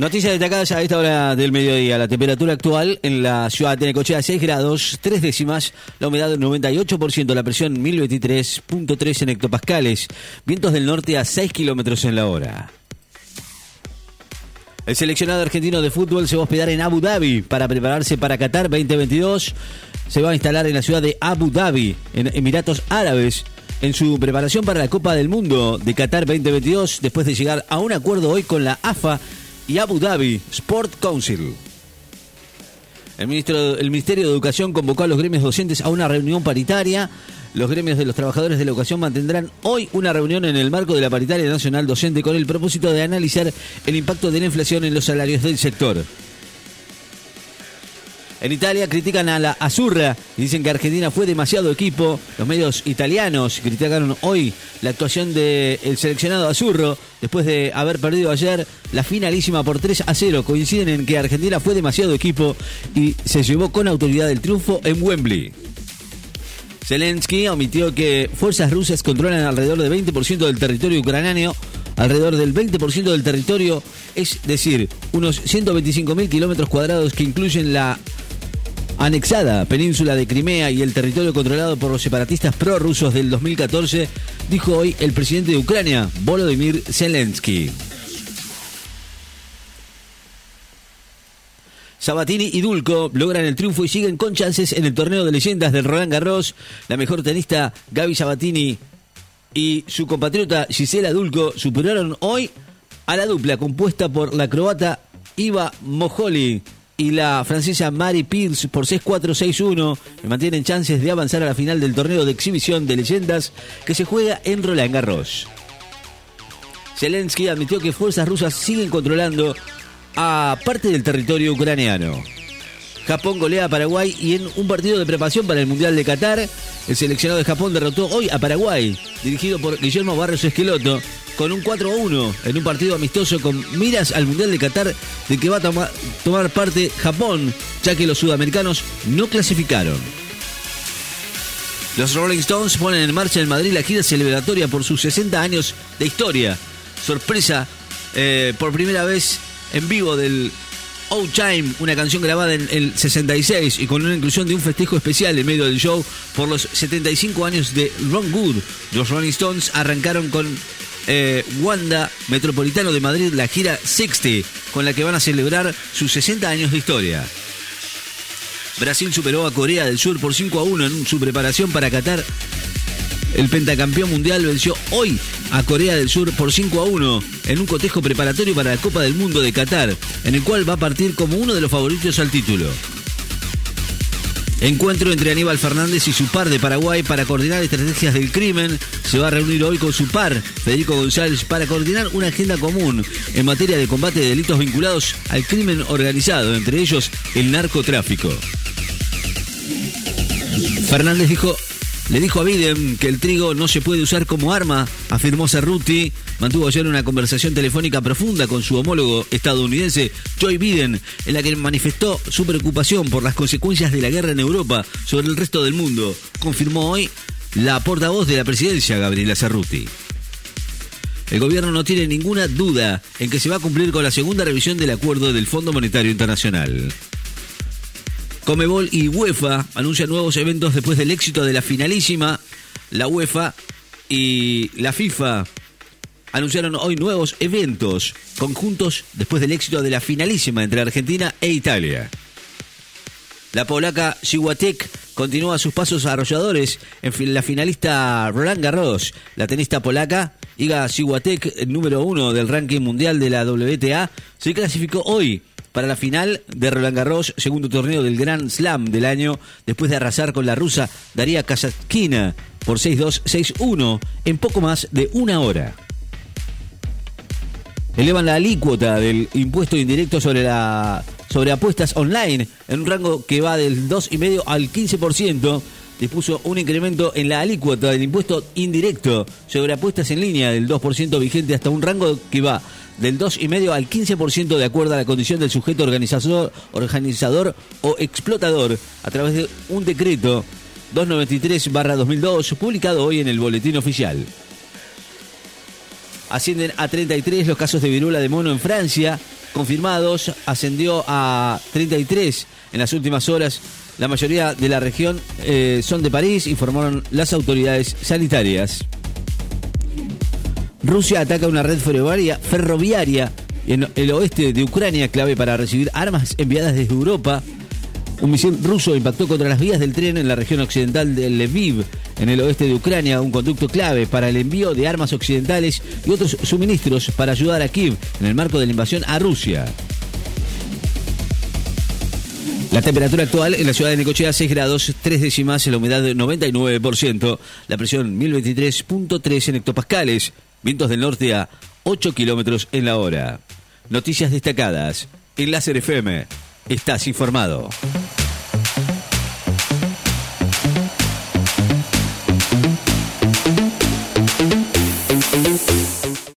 Noticias destacadas a esta hora del mediodía. La temperatura actual en la ciudad de Necochea 6 grados, 3 décimas, la humedad 98%, la presión 1023.3 en hectopascales, vientos del norte a 6 kilómetros en la hora. El seleccionado argentino de fútbol se va a hospedar en Abu Dhabi para prepararse para Qatar 2022. Se va a instalar en la ciudad de Abu Dhabi, en Emiratos Árabes, en su preparación para la Copa del Mundo de Qatar 2022, después de llegar a un acuerdo hoy con la AFA y Abu Dhabi Sport Council. El, ministro, el Ministerio de Educación convocó a los gremios docentes a una reunión paritaria. Los gremios de los trabajadores de la educación mantendrán hoy una reunión en el marco de la paritaria nacional docente con el propósito de analizar el impacto de la inflación en los salarios del sector. En Italia critican a la Azurra y dicen que Argentina fue demasiado equipo. Los medios italianos criticaron hoy la actuación del seleccionado Azurro después de haber perdido ayer la finalísima por 3 a 0. Coinciden en que Argentina fue demasiado equipo y se llevó con autoridad el triunfo en Wembley. Zelensky omitió que fuerzas rusas controlan alrededor del 20% del territorio ucraniano, alrededor del 20% del territorio, es decir, unos 125.000 kilómetros cuadrados que incluyen la anexada península de Crimea y el territorio controlado por los separatistas prorrusos del 2014, dijo hoy el presidente de Ucrania, Volodymyr Zelensky. Sabatini y Dulco logran el triunfo y siguen con chances en el torneo de leyendas del Roland Garros. La mejor tenista Gaby Sabatini y su compatriota Gisela Dulco superaron hoy a la dupla compuesta por la croata Iva Mojoli y la francesa Mary Pierce por 6-4-6-1 mantienen chances de avanzar a la final del torneo de exhibición de leyendas que se juega en Roland Garros. Zelensky admitió que fuerzas rusas siguen controlando a parte del territorio ucraniano. Japón golea a Paraguay y en un partido de preparación para el Mundial de Qatar, el seleccionado de Japón derrotó hoy a Paraguay, dirigido por Guillermo Barros Esqueloto, con un 4-1 en un partido amistoso con miras al Mundial de Qatar de que va a tomar parte Japón, ya que los sudamericanos no clasificaron. Los Rolling Stones ponen en marcha en Madrid la gira celebratoria por sus 60 años de historia. Sorpresa eh, por primera vez en vivo del Old Time, una canción grabada en el 66 y con una inclusión de un festejo especial en medio del show por los 75 años de Ron Good. Los Rolling Stones arrancaron con eh, Wanda Metropolitano de Madrid la gira 60, con la que van a celebrar sus 60 años de historia. Brasil superó a Corea del Sur por 5 a 1 en su preparación para Qatar. El pentacampeón mundial venció hoy a Corea del Sur por 5 a 1 en un cotejo preparatorio para la Copa del Mundo de Qatar, en el cual va a partir como uno de los favoritos al título. Encuentro entre Aníbal Fernández y su par de Paraguay para coordinar estrategias del crimen. Se va a reunir hoy con su par, Federico González, para coordinar una agenda común en materia de combate de delitos vinculados al crimen organizado, entre ellos el narcotráfico. Fernández dijo le dijo a Biden que el trigo no se puede usar como arma, afirmó Cerruti. Mantuvo ayer una conversación telefónica profunda con su homólogo estadounidense Joe Biden, en la que manifestó su preocupación por las consecuencias de la guerra en Europa sobre el resto del mundo. Confirmó hoy la portavoz de la presidencia, Gabriela Cerruti. El gobierno no tiene ninguna duda en que se va a cumplir con la segunda revisión del acuerdo del Fondo Monetario Internacional. Comebol y UEFA anuncian nuevos eventos después del éxito de la finalísima. La UEFA y la FIFA anunciaron hoy nuevos eventos conjuntos después del éxito de la finalísima entre Argentina e Italia. La polaca Siwatek continúa sus pasos arrolladores en la finalista Roland Garros. La tenista polaca Iga Siwatek, número uno del ranking mundial de la WTA, se clasificó hoy para la final de Roland Garros, segundo torneo del Grand Slam del año, después de arrasar con la rusa Daria Kazatkina por 6-2, 6-1 en poco más de una hora. Elevan la alícuota del impuesto indirecto sobre la sobre apuestas online en un rango que va del 2,5 al 15%. Dispuso un incremento en la alícuota del impuesto indirecto sobre apuestas en línea del 2% vigente hasta un rango que va del 2,5 al 15% de acuerdo a la condición del sujeto organizador, organizador o explotador a través de un decreto 293-2002 publicado hoy en el Boletín Oficial. Ascienden a 33 los casos de viruela de mono en Francia. Confirmados ascendió a 33 en las últimas horas. La mayoría de la región eh, son de París, informaron las autoridades sanitarias. Rusia ataca una red ferroviaria, ferroviaria en el oeste de Ucrania, clave para recibir armas enviadas desde Europa. Un misil ruso impactó contra las vías del tren en la región occidental de Lviv, en el oeste de Ucrania, un conducto clave para el envío de armas occidentales y otros suministros para ayudar a Kiev en el marco de la invasión a Rusia. La temperatura actual en la ciudad de Necochea 6 grados, 3 décimas, la humedad 99%, la presión 1023.3 en hectopascales, vientos del norte a 8 kilómetros en la hora. Noticias destacadas en Láser FM. Estás informado.